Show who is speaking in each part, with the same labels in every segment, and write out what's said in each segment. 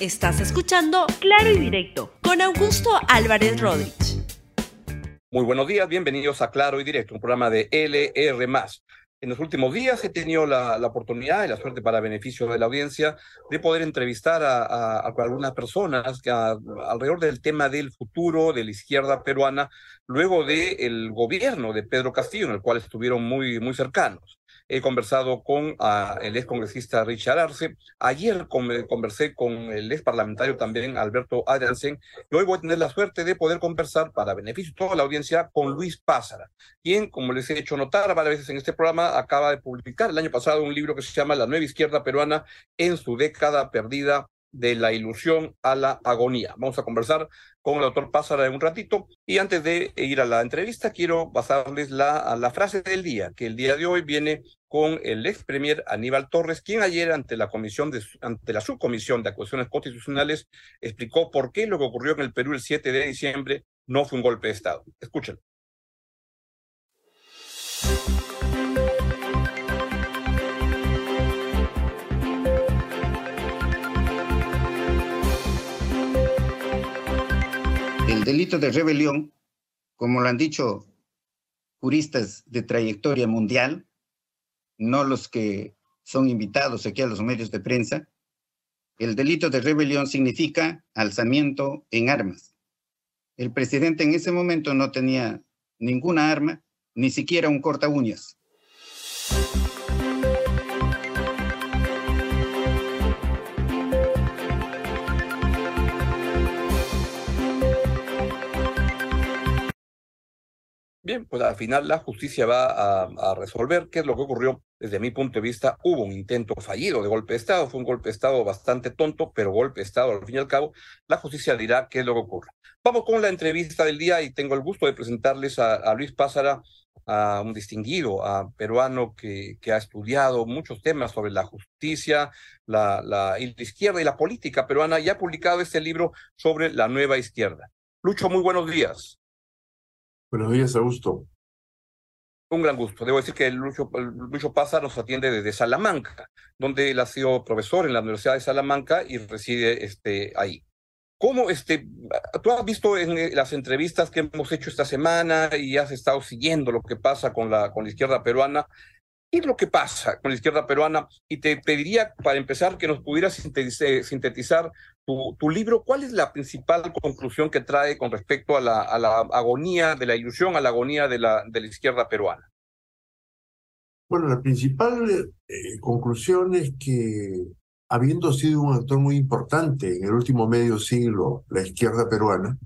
Speaker 1: Estás escuchando Claro y Directo con Augusto Álvarez Rodríguez.
Speaker 2: Muy buenos días, bienvenidos a Claro y Directo, un programa de LR. En los últimos días he tenido la, oportunidad y la suerte para beneficio de la audiencia de poder entrevistar a, algunas personas alrededor del tema del futuro de la izquierda peruana, luego del gobierno de Pedro Castillo, en el cual estuvieron muy, muy cercanos. He conversado con uh, el ex congresista Richard Arce. Ayer conversé con el ex parlamentario también Alberto Adriansen. Y hoy voy a tener la suerte de poder conversar para beneficio de toda la audiencia con Luis Pázara, quien, como les he hecho notar varias veces en este programa, acaba de publicar el año pasado un libro que se llama La nueva izquierda peruana en su década perdida de la ilusión a la agonía. Vamos a conversar con el doctor Pázara en un ratito y antes de ir a la entrevista quiero pasarles la, la frase del día, que el día de hoy viene con el ex premier Aníbal Torres, quien ayer ante la comisión de, ante la subcomisión de acusaciones constitucionales explicó por qué lo que ocurrió en el Perú el 7 de diciembre no fue un golpe de Estado. Escúchenlo.
Speaker 3: Delito de rebelión, como lo han dicho juristas de trayectoria mundial, no los que son invitados aquí a los medios de prensa, el delito de rebelión significa alzamiento en armas. El presidente en ese momento no tenía ninguna arma, ni siquiera un corta uñas.
Speaker 2: Bien, pues al final la justicia va a, resolver qué es lo que ocurrió. Desde mi punto de vista, hubo un intento fallido de golpe de Estado. Fue un golpe de Estado bastante tonto, pero golpe de Estado al fin y al cabo. La justicia dirá qué es lo que ocurre. Vamos con la entrevista del día y tengo el gusto de presentarles a, Luis Pázara, a un distinguido peruano que, que, ha estudiado muchos temas sobre la justicia, la, la izquierda y la política peruana y ha publicado este libro sobre la nueva izquierda. Lucho, muy buenos días.
Speaker 4: Buenos días, Augusto.
Speaker 2: Un gran gusto. Debo decir que Lucho, Lucho Pasa nos atiende desde Salamanca, donde él ha sido profesor en la Universidad de Salamanca y reside este, ahí. ¿Cómo, este, tú has visto en eh, las entrevistas que hemos hecho esta semana y has estado siguiendo lo que pasa con la, con la izquierda peruana? ¿Qué es lo que pasa con la izquierda peruana? Y te pediría, para empezar, que nos pudieras sintetizar tu, tu libro. ¿Cuál es la principal conclusión que trae con respecto a la, a la agonía de la ilusión, a la agonía de la, de la izquierda peruana?
Speaker 4: Bueno, la principal eh, conclusión es que, habiendo sido un actor muy importante en el último medio siglo, la izquierda peruana,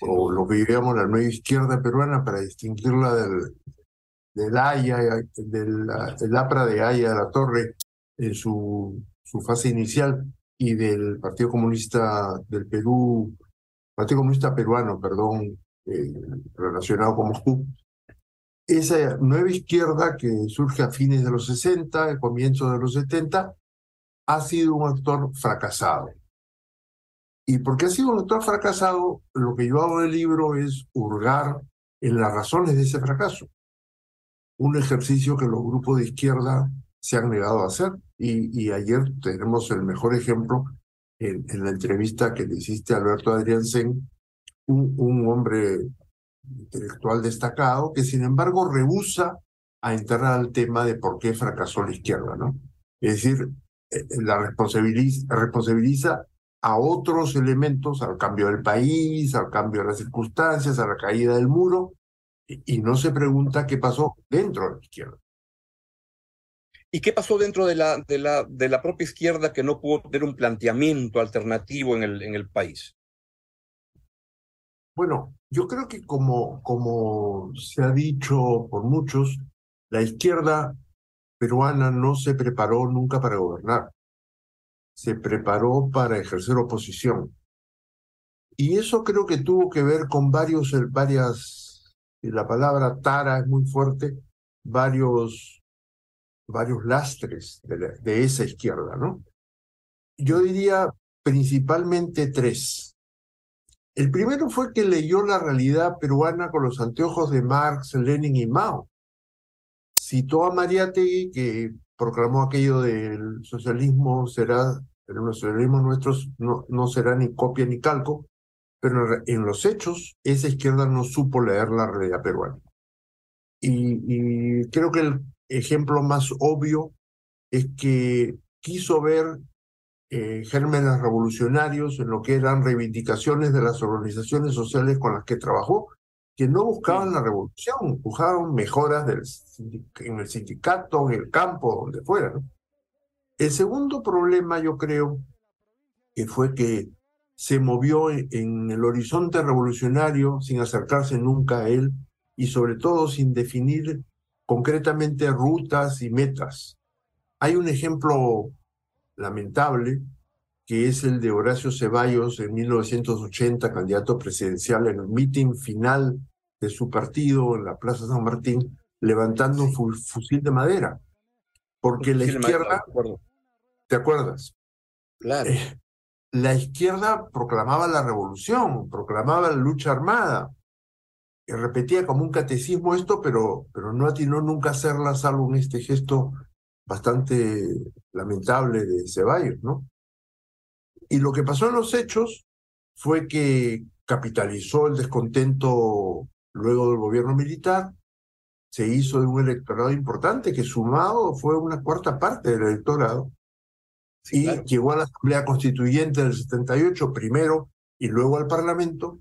Speaker 4: o lo que diríamos la nueva izquierda peruana para distinguirla del, del Haya, del, APRA de Haya de la Torre en su, su fase inicial y del Partido Comunista del Perú, Partido Comunista Peruano, perdón, eh, relacionado con Moscú. Esa nueva izquierda que surge a fines de los 60, el comienzo de los 70, ha sido un actor fracasado. Y porque ha sido un actor fracasado, lo que yo hago en el libro es hurgar en las razones de ese fracaso un ejercicio que los grupos de izquierda se han negado a hacer. Y, ayer tenemos el mejor ejemplo en, la entrevista que le hiciste a Alberto Adriansen, un, un hombre intelectual destacado que sin embargo rehúsa a entrar al tema de por qué fracasó la izquierda, ¿no? Es decir, eh, la responsabiliza, responsabiliza a otros elementos, al cambio del país, al cambio de las circunstancias, a la caída del muro, y no se pregunta qué pasó dentro de la izquierda.
Speaker 2: ¿Y qué pasó dentro de la, de la, de la propia izquierda que no pudo tener un planteamiento alternativo en el, en el país?
Speaker 4: Bueno, yo creo que como, como se ha dicho por muchos, la izquierda peruana no se preparó nunca para gobernar, se preparó para ejercer oposición. Y eso creo que tuvo que ver con varios, varias y la palabra tara es muy fuerte, varios, varios lastres de, esa izquierda, ¿no? Yo diría principalmente tres. El primero fue que leyó la realidad peruana con los anteojos de Marx, Lenin y Mao. Citó a Mariátegui, que proclamó aquello del socialismo será el nacionalismo nuestro no, no será ni copia ni calco, pero en los hechos esa izquierda no supo leer la realidad peruana. Y, y creo que el ejemplo más obvio es que quiso ver eh, gérmenes revolucionarios en lo que eran reivindicaciones de las organizaciones sociales con las que trabajó, que no buscaban la revolución, buscaban mejoras del, en el sindicato, en el campo, donde fuera. El segundo problema, yo creo, que fue que se movió en el horizonte revolucionario sin acercarse nunca a él y sobre todo sin definir concretamente rutas y metas. Hay un ejemplo lamentable que es el de Horacio Ceballos en 1980, candidato presidencial en el meeting final de su partido en la Plaza San Martín, levantando un fusil de madera. Porque la izquierda, ¿te acuerdas?
Speaker 2: Claro.
Speaker 4: Eh, la izquierda proclamaba la revolución, proclamaba la lucha armada, repetía como un catecismo esto, pero, pero no atinó nunca a hacerla, salvo en este gesto bastante lamentable de Ceballos, ¿no? Y lo que pasó en los hechos fue que capitalizó el descontento luego del gobierno militar, se hizo de un electorado importante que sumado fue una cuarta parte del electorado y llegó a la Asamblea Constituyente del 78 primero y luego al Parlamento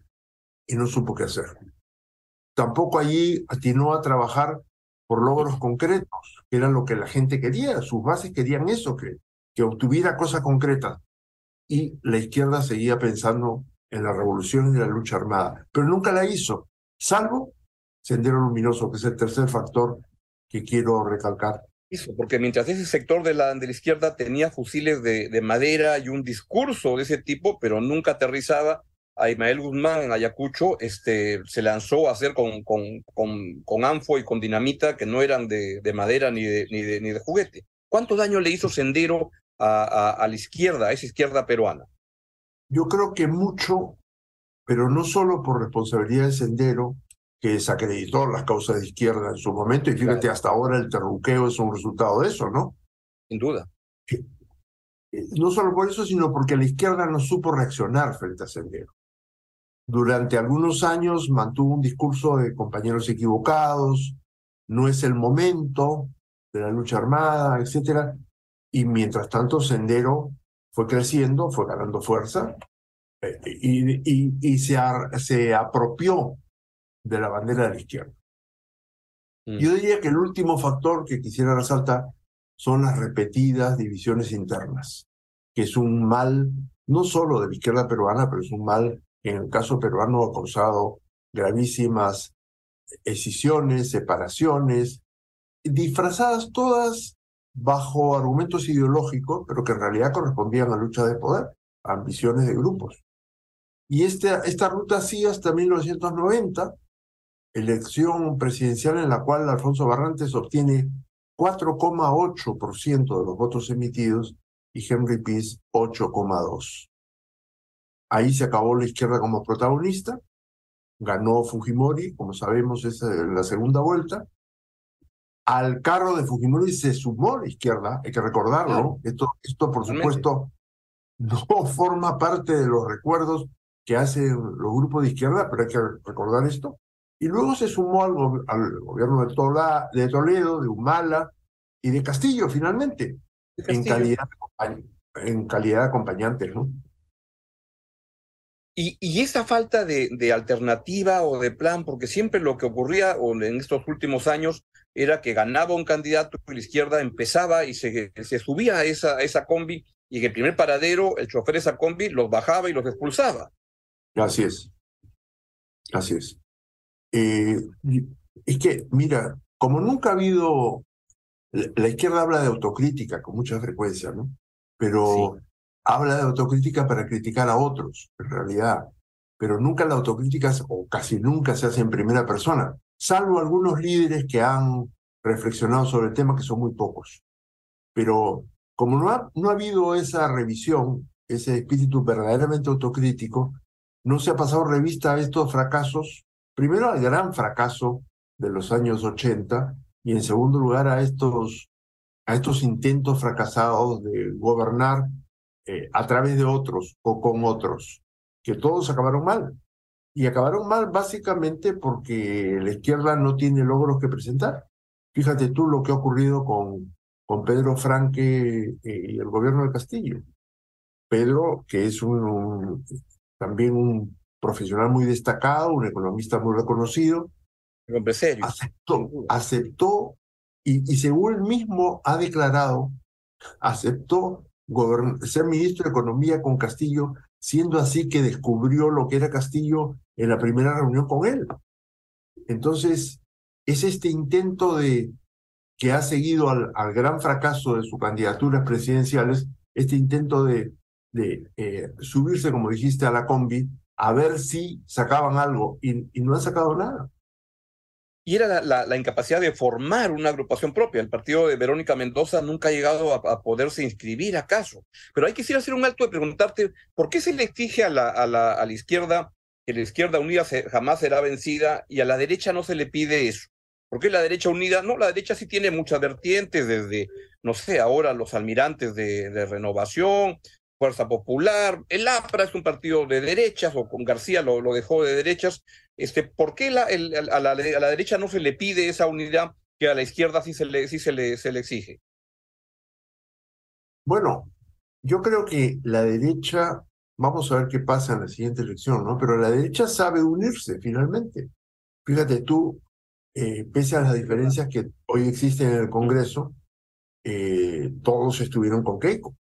Speaker 4: y no supo qué hacer tampoco allí atinó a trabajar por logros concretos, que era lo que la gente quería, sus bases querían eso, que, que obtuviera cosas concretas. Y la izquierda seguía pensando en la revolución y la lucha armada, pero nunca la hizo, salvo Sendero Luminoso, que es el tercer factor que quiero recalcar.
Speaker 2: Eso, porque mientras ese sector de la, de la izquierda tenía fusiles de, de madera y un discurso de ese tipo, pero nunca aterrizaba, a Ismael Guzmán en Ayacucho, este, se lanzó a hacer con, con, con, con anfo y con dinamita que no eran de, de madera ni de, ni, de, ni de juguete. ¿Cuánto daño le hizo Sendero a, a, a la izquierda, a esa izquierda peruana?
Speaker 4: Yo creo que mucho, pero no solo por responsabilidad de Sendero, que desacreditó las causas de izquierda en su momento, y fíjate, claro. hasta ahora el terruqueo es un resultado de eso, ¿no?
Speaker 2: Sin duda.
Speaker 4: Eh, no solo por eso, sino porque la izquierda no supo reaccionar frente a Sendero durante algunos años mantuvo un discurso de compañeros equivocados, no es el momento de la lucha armada, etc. Y mientras tanto, Sendero fue creciendo, fue ganando fuerza eh, y, y, y se, se, apropió de la bandera de la izquierda. Mm. Yo diría que el último factor que quisiera resaltar son las repetidas divisiones internas, que es un mal no solo de la izquierda peruana, pero es un mal en el caso peruano ha causado gravísimas escisiones, separaciones, disfrazadas todas bajo argumentos ideológicos, pero que en realidad correspondían a lucha de poder, a ambiciones de grupos. Y este, esta ruta sigue hasta 1990, elección presidencial en la cual Alfonso Barrantes obtiene 4,8% de los votos emitidos y Henry Peace 8,2%. Ahí se acabó la izquierda como protagonista, ganó Fujimori, como sabemos, es la segunda vuelta. Al carro de Fujimori se sumó la izquierda, hay que recordarlo. Claro. Esto, esto, por supuesto, no forma parte de los recuerdos que hacen los grupos de izquierda, pero hay que recordar esto. Y luego se sumó al, al gobierno de, Tola, de, Toledo, de Humala y de Castillo, finalmente, Castillo. En, calidad, en calidad de acompañantes, ¿no?
Speaker 2: Y, y, esa falta de, de, alternativa o de plan, porque siempre lo que ocurría o en estos últimos años era que ganaba un candidato y la izquierda empezaba y se, se subía a esa, a esa combi y en el primer paradero el chofer de esa combi los bajaba y los expulsaba.
Speaker 4: Así es. Así es. Eh, es que, mira, como nunca ha habido, la, izquierda habla de autocrítica con mucha frecuencia, ¿no? Pero... Sí habla de autocrítica para criticar a otros, en realidad, pero nunca la autocrítica, o casi nunca se hace en primera persona, salvo algunos líderes que han reflexionado sobre el tema, que son muy pocos. Pero como no ha, no ha habido esa revisión, ese espíritu verdaderamente autocrítico, no se ha pasado revista a estos fracasos, primero al gran fracaso de los años 80 y en segundo lugar a estos, a estos intentos fracasados de gobernar eh, a través de otros o con otros, que todos acabaron mal. Y acabaron mal básicamente porque la izquierda no tiene logros que presentar. Fíjate tú lo que ha ocurrido con, con Pedro Franque eh, y el gobierno de Castillo. Pedro, que es también un profesional muy destacado, un economista muy reconocido, aceptó, aceptó y, y según él mismo ha declarado, aceptó ser ministro de Economía con Castillo, siendo así que descubrió lo que era Castillo en la primera reunión con él. Entonces, es este intento de que ha seguido al, al gran fracaso de sus candidaturas presidenciales, este intento de, de eh, subirse, como dijiste, a la combi, a ver si sacaban algo, y, no han sacado nada
Speaker 2: y era la, incapacidad de formar una agrupación propia. El partido de Verónica Mendoza nunca ha llegado a, poderse inscribir acaso. Pero hay que hacer un alto de preguntarte, ¿por qué se le exige a la, a la, a la izquierda que la izquierda unida jamás será vencida y a la derecha no se le pide eso? ¿Por qué la derecha unida? No, la derecha sí tiene muchas vertientes, desde, no sé, ahora los almirantes de renovación, Fuerza Popular, el APRA es un partido de derechas, o con García lo, lo dejó de derechas. Este, ¿Por qué la, el, a, la, a, la, derecha no se le pide esa unidad que a la izquierda sí se le, sí se le, se le exige?
Speaker 4: Bueno, yo creo que la derecha, vamos a ver qué pasa en la siguiente elección, ¿no? Pero la derecha sabe unirse finalmente. Fíjate tú, eh, pese a las diferencias que hoy existen en el Congreso, eh, todos estuvieron con Keiko,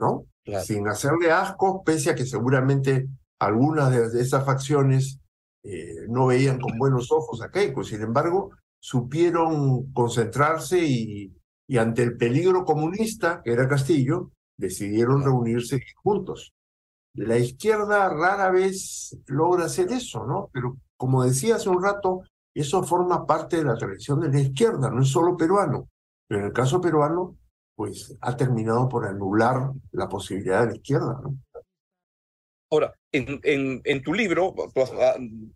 Speaker 4: ¿no? Sin hacerle asco, pese a que seguramente algunas de esas facciones eh, no veían con buenos ojos a Keiko. Sin embargo, supieron concentrarse y, y ante el peligro comunista, que era Castillo, decidieron reunirse juntos. La izquierda rara vez logra hacer eso, ¿no? Pero como decía hace un rato, eso forma parte de la tradición de la izquierda, no es solo peruano. Pero en el caso peruano, pues ha terminado por anular la posibilidad de la izquierda.
Speaker 2: Ahora, en, tu libro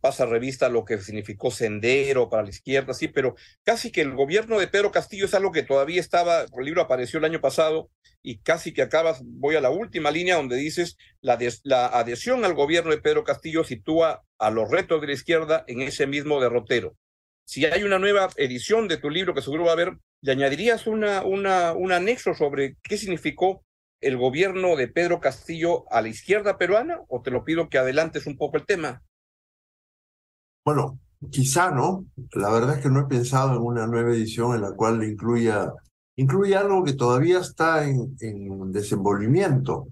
Speaker 2: pasa revista lo que significó sendero para la izquierda, sí, pero casi que el gobierno de Pedro Castillo es algo que todavía estaba, el libro apareció el año pasado y casi que acabas, voy a la última línea donde dices la, des, la adhesión al gobierno de Pedro Castillo sitúa a los retos de la izquierda en ese mismo derrotero. Si hay una nueva edición de tu libro que seguro va a haber, ¿le añadirías un anexo sobre qué significó el gobierno de Pedro Castillo a la izquierda peruana? ¿O te lo pido que adelantes un poco el tema?
Speaker 4: Bueno, quizá no. La verdad es que no he pensado en una nueva edición en la cual incluya, algo que todavía está en, en desenvolvimiento.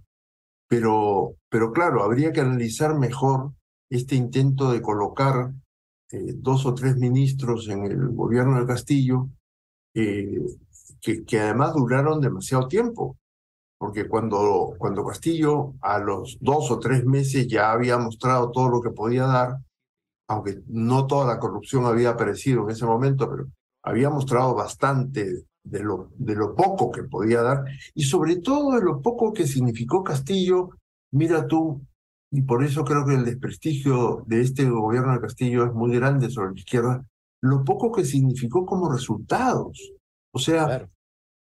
Speaker 4: Pero claro, habría que analizar mejor este intento de colocar eh, dos o tres ministros en el gobierno del Castillo, eh, que, que, además duraron demasiado tiempo, porque cuando, cuando Castillo a los dos o tres meses ya había mostrado todo lo que podía dar, aunque no toda la corrupción había aparecido en ese momento, pero había mostrado bastante de lo, de lo poco que podía dar y sobre todo de lo poco que significó Castillo. Mira tú, y por eso creo que el desprestigio de este gobierno de Castillo es muy grande sobre la izquierda, lo poco que significó como resultados. O sea, claro.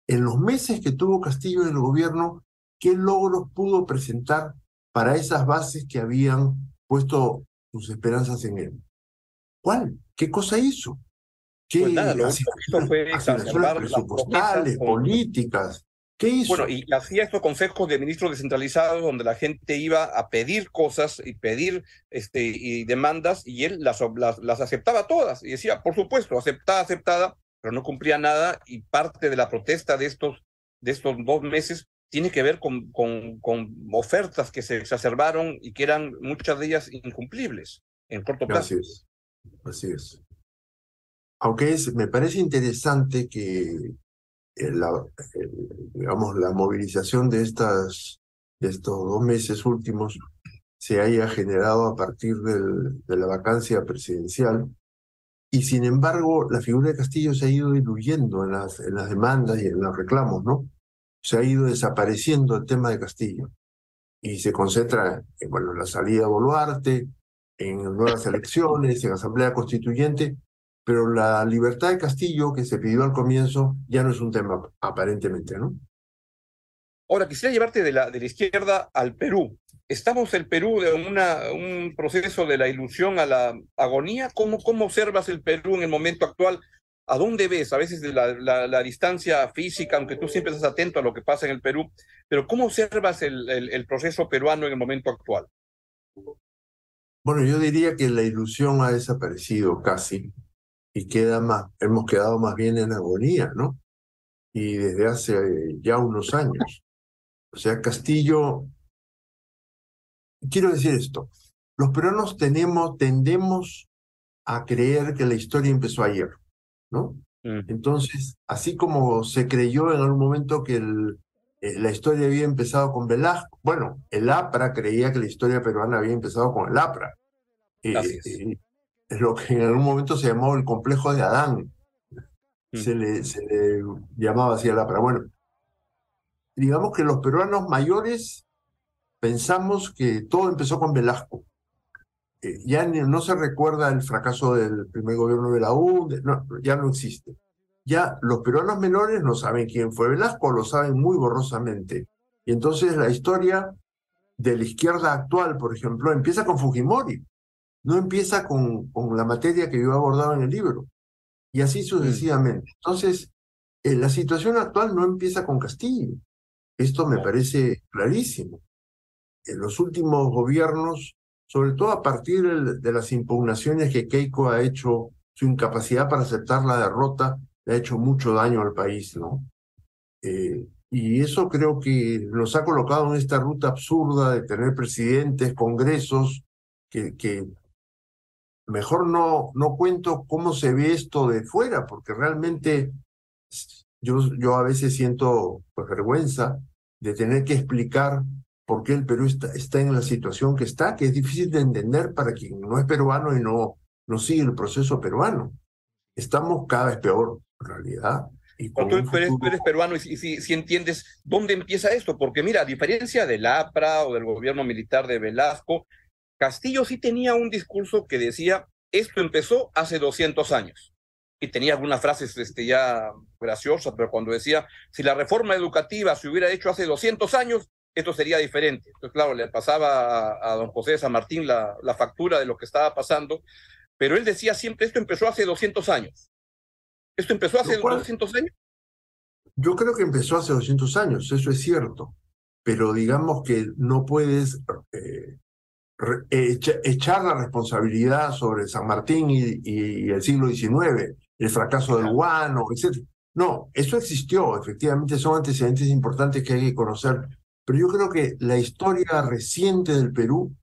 Speaker 4: en los meses que tuvo Castillo en el gobierno, ¿qué logros pudo presentar para esas bases que habían puesto sus esperanzas en él? ¿Cuál? ¿Qué cosa hizo? ¿Qué
Speaker 2: pues nada, lo
Speaker 4: políticas, ¿Qué hizo?
Speaker 2: Bueno, y hacía estos consejos de ministros descentralizados donde la gente iba a pedir cosas y pedir este, y demandas y él las, las, las aceptaba todas y decía, por supuesto, aceptada, aceptada, pero no cumplía nada y parte de la protesta de estos, de estos dos meses tiene que ver con, con, con ofertas que se exacerbaron y que eran muchas de ellas incumplibles en corto plazo.
Speaker 4: Así es, así es. Aunque es, me parece interesante que la, digamos, la movilización de, estas, estos dos meses últimos se haya generado a partir de la vacancia presidencial. Y sin embargo, la figura de Castillo se ha ido diluyendo en las, en las demandas y en los reclamos, ¿no? Se ha ido desapareciendo el tema de Castillo. Y se concentra en la salida de Boluarte, en nuevas elecciones, en asamblea constituyente, pero la libertad de Castillo que se pidió al comienzo ya no es un tema aparentemente, ¿no?
Speaker 2: Ahora, quisiera llevarte de la, de la izquierda al Perú. ¿Estamos el Perú de una, un proceso de la ilusión a la agonía? ¿Cómo, ¿Cómo observas el Perú en el momento actual? ¿A dónde ves? A veces de la, la, la, distancia física, aunque tú siempre estás atento a lo que pasa en el Perú, pero ¿cómo observas el, el, el proceso peruano en el momento actual?
Speaker 4: Bueno, yo diría que la ilusión ha desaparecido casi y queda más, hemos quedado más bien en agonía, ¿no? Y desde hace ya unos años. O sea, Castillo, quiero decir esto, los peruanos tenemos, tendemos a creer que la historia empezó ayer, ¿no? Mm. Entonces, así como se creyó en algún momento que el, eh, la historia había empezado con Velasco, bueno, el APRA creía que la historia peruana había empezado con el APRA. Eh, eh, lo que en algún momento se llamó el complejo de Adán. Mm. Se, le, se le llamaba así al APRA. Bueno, digamos que los peruanos mayores pensamos que todo empezó con Velasco. Eh, ya no se recuerda el fracaso del primer gobierno de la U, no, ya no existe. Ya los peruanos menores no saben quién fue Velasco, lo saben muy borrosamente. Y entonces la historia de la izquierda actual, por ejemplo, empieza con Fujimori, no empieza con, con la materia que yo he abordado en el libro, y así sucesivamente. Entonces, eh, la situación actual no empieza con Castillo, esto me parece clarísimo. En los últimos gobiernos, sobre todo a partir de las impugnaciones que Keiko ha hecho, su incapacidad para aceptar la derrota, le ha hecho mucho daño al país, ¿no? Eh, y eso creo que nos ha colocado en esta ruta absurda de tener presidentes, congresos, que, que mejor no, no cuento cómo se ve esto de fuera, porque realmente yo, yo a veces siento pues, vergüenza de tener que explicar por qué el Perú está, está, en la situación que está, que es difícil de entender para quien no es peruano y no, no sigue el proceso peruano. Estamos cada vez peor, en realidad.
Speaker 2: Y tú, eres, eres, peruano y, si, si, entiendes dónde empieza esto, porque mira, a diferencia del APRA o del gobierno militar de Velasco, Castillo sí tenía un discurso que decía, esto empezó hace 200 años y tenía algunas frases este, ya graciosas, pero cuando decía, si la reforma educativa se hubiera hecho hace 200 años, esto sería diferente. Entonces, claro, le pasaba a, a don José de San Martín la, la, factura de lo que estaba pasando, pero él decía siempre, esto empezó hace 200 años. ¿Esto empezó hace cual, 200 años?
Speaker 4: Yo creo que empezó hace 200 años, eso es cierto, pero digamos que no puedes eh, echar la responsabilidad sobre San Martín y, y el siglo XIX el fracaso del guano, etc. No, eso existió, efectivamente son antecedentes importantes que hay que conocer, pero yo creo que la historia reciente del Perú,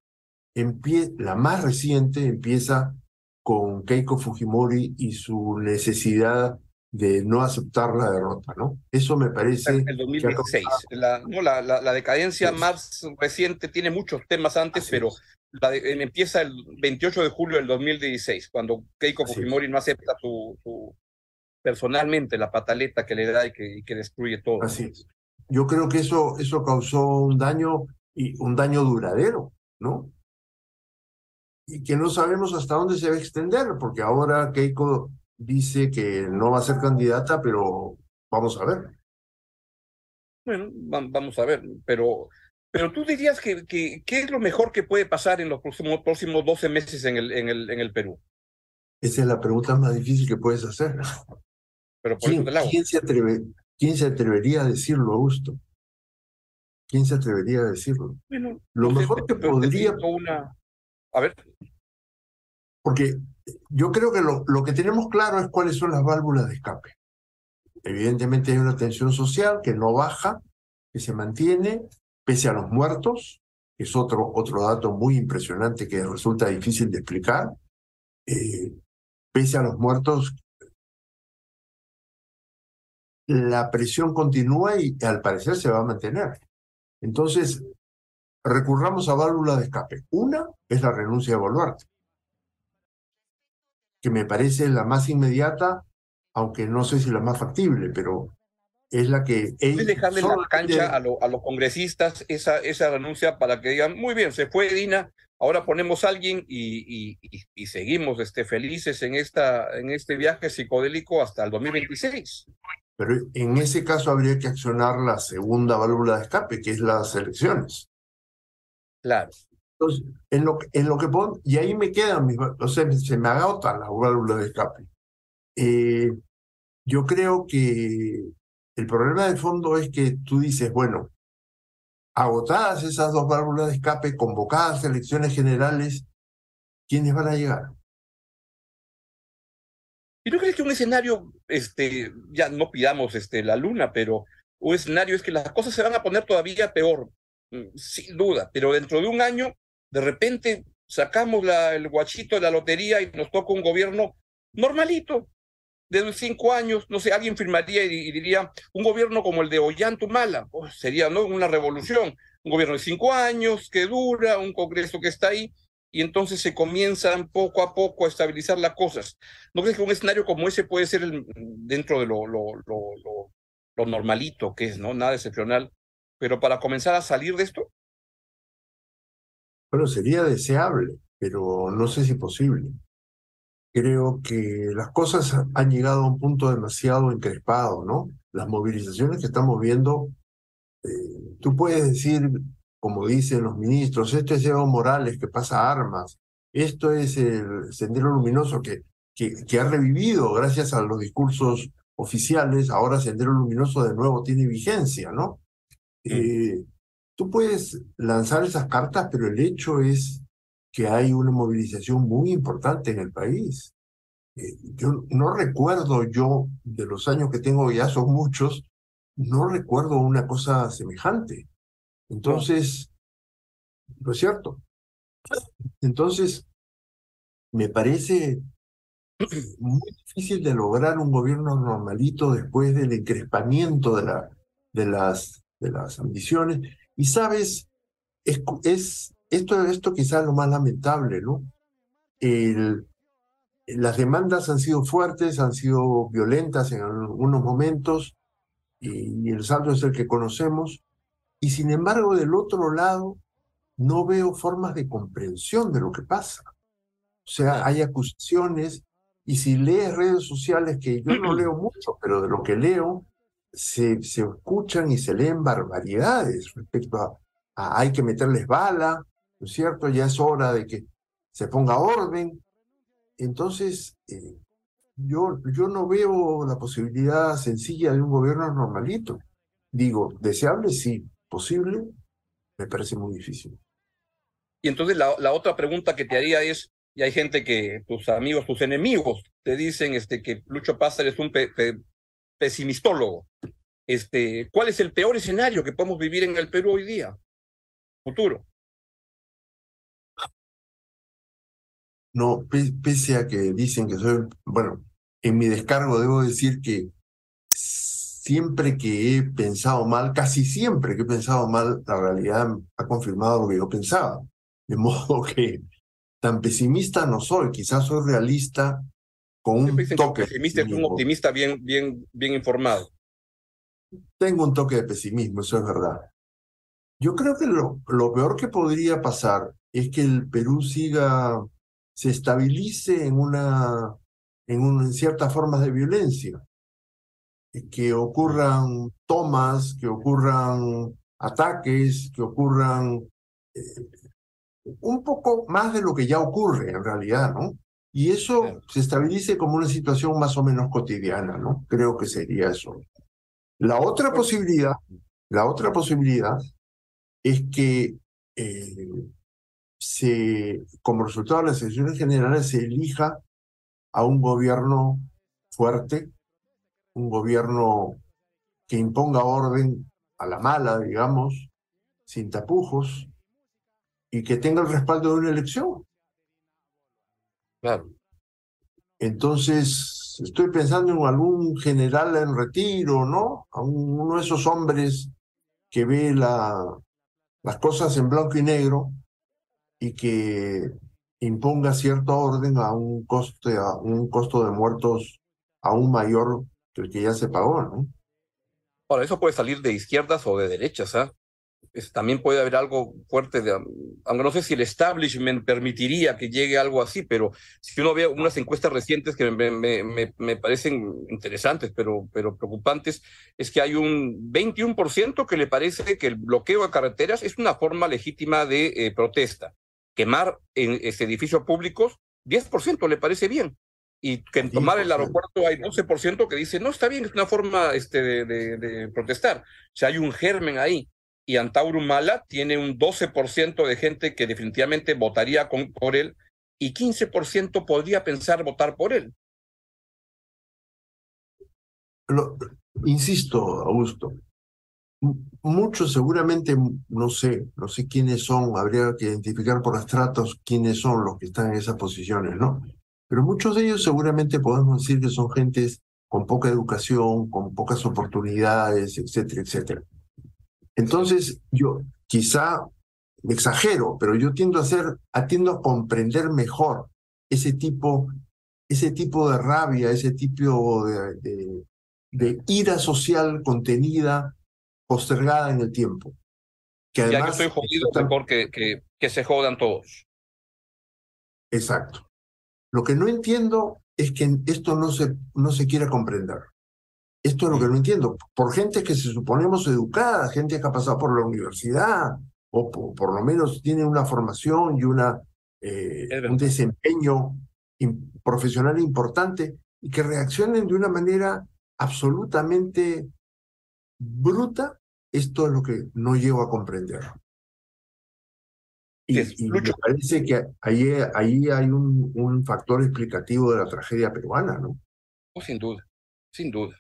Speaker 4: la más reciente, empieza con Keiko Fujimori y su necesidad de no aceptar la derrota, ¿no? Eso me parece...
Speaker 2: El 2016. La, no, la, la, la decadencia sí. más reciente tiene muchos temas antes, Así pero la de, empieza el 28 de julio del 2016, cuando Keiko Así Fujimori es. no acepta su, su, personalmente la pataleta que le da y que, y que destruye todo.
Speaker 4: Así es. Yo creo que eso, eso causó un daño y un daño duradero, ¿no? Y que no sabemos hasta dónde se va a extender, porque ahora Keiko dice que no va a ser candidata, pero vamos a ver.
Speaker 2: Bueno, vamos a ver, pero pero tú dirías que, que, ¿qué es lo mejor que puede pasar en los próximos, próximos 12 meses en el, en, el, en el Perú?
Speaker 4: Esa es la pregunta más difícil que puedes hacer.
Speaker 2: Pero por
Speaker 4: ¿Quién, ¿quién, se atreve, ¿Quién se atrevería a decirlo, Augusto? ¿Quién se atrevería a decirlo?
Speaker 2: Bueno,
Speaker 4: lo mejor que podría...
Speaker 2: Una... A ver.
Speaker 4: Porque yo creo que lo, lo que tenemos claro es cuáles son las válvulas de escape. Evidentemente hay una tensión social que no baja, que se mantiene, pese a los muertos, que es otro, otro dato muy impresionante que resulta difícil de explicar, eh, pese a los muertos, la presión continúa y al parecer se va a mantener. Entonces, recurramos a válvulas de escape. Una es la renuncia de Boluarte, que me parece la más inmediata, aunque no sé si la más factible, pero es la que...
Speaker 2: Es dejarle la cancha a, lo, a, los congresistas esa, esa renuncia para que digan, muy bien, se fue Dina, ahora ponemos a alguien y, y, y, y, seguimos este, felices en, esta, en este viaje psicodélico hasta el 2026.
Speaker 4: Pero en ese caso habría que accionar la segunda válvula de escape, que es las elecciones.
Speaker 2: Claro.
Speaker 4: Entonces, en lo, en lo que pon, y ahí me quedan mis, o sea, se me agota la válvula de escape. Eh, yo creo que el problema de fondo es que tú dices, bueno, agotadas esas dos válvulas de escape, convocadas elecciones generales, ¿quiénes van a llegar?
Speaker 2: ¿Y no crees que un escenario, este, ya no pidamos este, la luna, pero un escenario es que las cosas se van a poner todavía peor, mm, sin duda, pero dentro de un año, de repente sacamos el guachito de la lotería y nos toca un gobierno normalito, de cinco años, no sé, alguien firmaría y, diría, un gobierno como el de Ollantumala, oh, sería ¿no? una revolución, un gobierno de cinco años que dura, un Congreso que está ahí, y entonces se comienzan poco a poco a estabilizar las cosas. ¿No crees que un escenario como ese puede ser dentro de lo, lo, normalito que es, ¿no? Nada excepcional, pero para comenzar a salir de esto?
Speaker 4: Bueno, sería deseable, pero no sé si posible. Creo que las cosas han llegado a un punto demasiado encrespado, ¿no? Las movilizaciones que estamos viendo, eh, tú puedes decir como dicen los ministros, esto es Evo Morales que pasa armas, esto es el Sendero Luminoso que, que, que, ha revivido gracias a los discursos oficiales, ahora Sendero Luminoso de nuevo tiene vigencia, ¿no? Eh, tú puedes lanzar esas cartas, pero el hecho es que hay una movilización muy importante en el país. Eh, yo no recuerdo yo, de los años que tengo, ya son muchos, no recuerdo una cosa semejante. Entonces, ¿no es cierto? Entonces, me parece muy difícil de lograr un gobierno normalito después del encrespamiento de, la, de, las, de las ambiciones. Y sabes, es, es esto, esto quizás lo más lamentable, ¿no? El, las demandas han sido fuertes, han sido violentas en algunos momentos, y el saldo es el que conocemos, y sin embargo, del otro lado, no veo formas de comprensión de lo que pasa. O sea, hay acusaciones y si lees redes sociales, que yo no leo mucho, pero de lo que leo, se, se escuchan y se leen barbaridades respecto a, hay que meterles bala, ¿no es cierto? Ya es hora de que se ponga orden. Entonces, eh, yo, yo no veo la posibilidad sencilla de un gobierno normalito. Digo, deseable sí, posible, me parece muy difícil.
Speaker 2: Y entonces la, la, otra pregunta que te haría es, y hay gente que, tus amigos, tus enemigos, te dicen este, que Lucho Pázar es un pesimistólogo. Este, ¿Cuál es el peor escenario que podemos vivir en el Perú hoy día? Futuro.
Speaker 4: No, pese a que dicen que soy, bueno, en mi descargo debo decir que siempre que he pensado mal, casi siempre que he pensado mal, la realidad ha confirmado lo que yo pensaba. De modo que tan pesimista no soy, quizás soy realista con un toque.
Speaker 2: Pesimista es un optimista bien, bien, bien informado.
Speaker 4: Tengo un toque de pesimismo, eso es verdad. Yo creo que lo, lo peor que podría pasar es que el Perú siga, se estabilice en una, en, una, en ciertas formas de violencia que ocurran tomas, que ocurran ataques, que ocurran eh, un poco más de lo que ya ocurre en realidad, ¿no? Y eso se estabilice como una situación más o menos cotidiana, ¿no? Creo que sería eso. La otra posibilidad, la otra posibilidad es que eh, se, como resultado de las elecciones generales se elija a un gobierno fuerte, un gobierno que imponga orden a la mala, digamos, sin tapujos, y que tenga el respaldo de una elección.
Speaker 2: Claro.
Speaker 4: Entonces, estoy pensando en algún general en retiro, ¿no? A uno de esos hombres que ve la, las cosas en blanco y negro y que imponga cierto orden a un coste, a un costo de muertos aún mayor el que ya se pagó, ¿no?
Speaker 2: Ahora, eso puede salir de izquierdas o de derechas, ¿ah? También puede haber algo fuerte, de, aunque no sé si el establishment permitiría que llegue algo así, pero si uno ve unas encuestas recientes que me, me, me, parecen interesantes, pero, pero preocupantes, es que hay un 21% que le parece que el bloqueo de carreteras es una forma legítima de eh, protesta. Quemar en este, edificios públicos, 10% le parece bien. Y que en tomar el aeropuerto hay 12% que dice, no, está bien, es una forma este, de, de, de protestar. O sea, hay un germen ahí y Antauro Mala tiene un 12% de gente que definitivamente votaría por él y 15% podría pensar votar por él.
Speaker 4: insisto, Augusto, muchos seguramente, no sé, no sé quiénes son, habría que identificar por estratos quiénes son los que están en esas posiciones, ¿no? Pero muchos de ellos seguramente podemos decir que son gentes con poca educación, con pocas oportunidades, etcétera, etcétera. Entonces, yo quizá exagero, pero yo tiendo a hacer, atiendo a comprender mejor ese tipo, ese tipo de rabia, ese tipo de, de, ira social contenida, postergada en el tiempo.
Speaker 2: Que además, ya que estoy jodido, mejor que, que, que se jodan todos.
Speaker 4: Exacto. Lo que no entiendo es que esto no se, no se quiera comprender. Esto es lo que no entiendo. Por gente que se suponemos educada, gente que ha pasado por la universidad, o por, lo menos tiene una formación y una, eh, un desempeño profesional importante, y que reaccionen de una manera absolutamente bruta, esto es lo que no llego a comprender. Y, me parece que ahí, ahí hay un, un factor explicativo de la tragedia peruana, ¿no?
Speaker 2: Oh, sin duda, sin duda.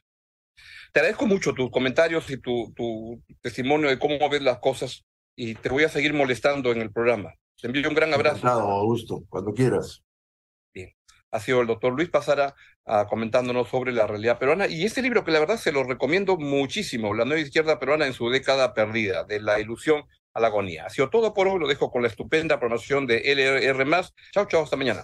Speaker 2: Te agradezco mucho tus comentarios y tu, tu testimonio de cómo ves las cosas y te voy a seguir molestando en el programa. Te envío un gran abrazo.
Speaker 4: Claro, Augusto, cuando quieras.
Speaker 2: Bien. Ha sido el doctor Luis Pasara uh, comentándonos sobre la realidad peruana y este libro que la verdad se lo recomiendo muchísimo, La nueva izquierda peruana en su década perdida, de la ilusión a la agonía. Ha sido todo por hoy, lo dejo con la estupenda promoción de LR+. Chao, chao, hasta mañana.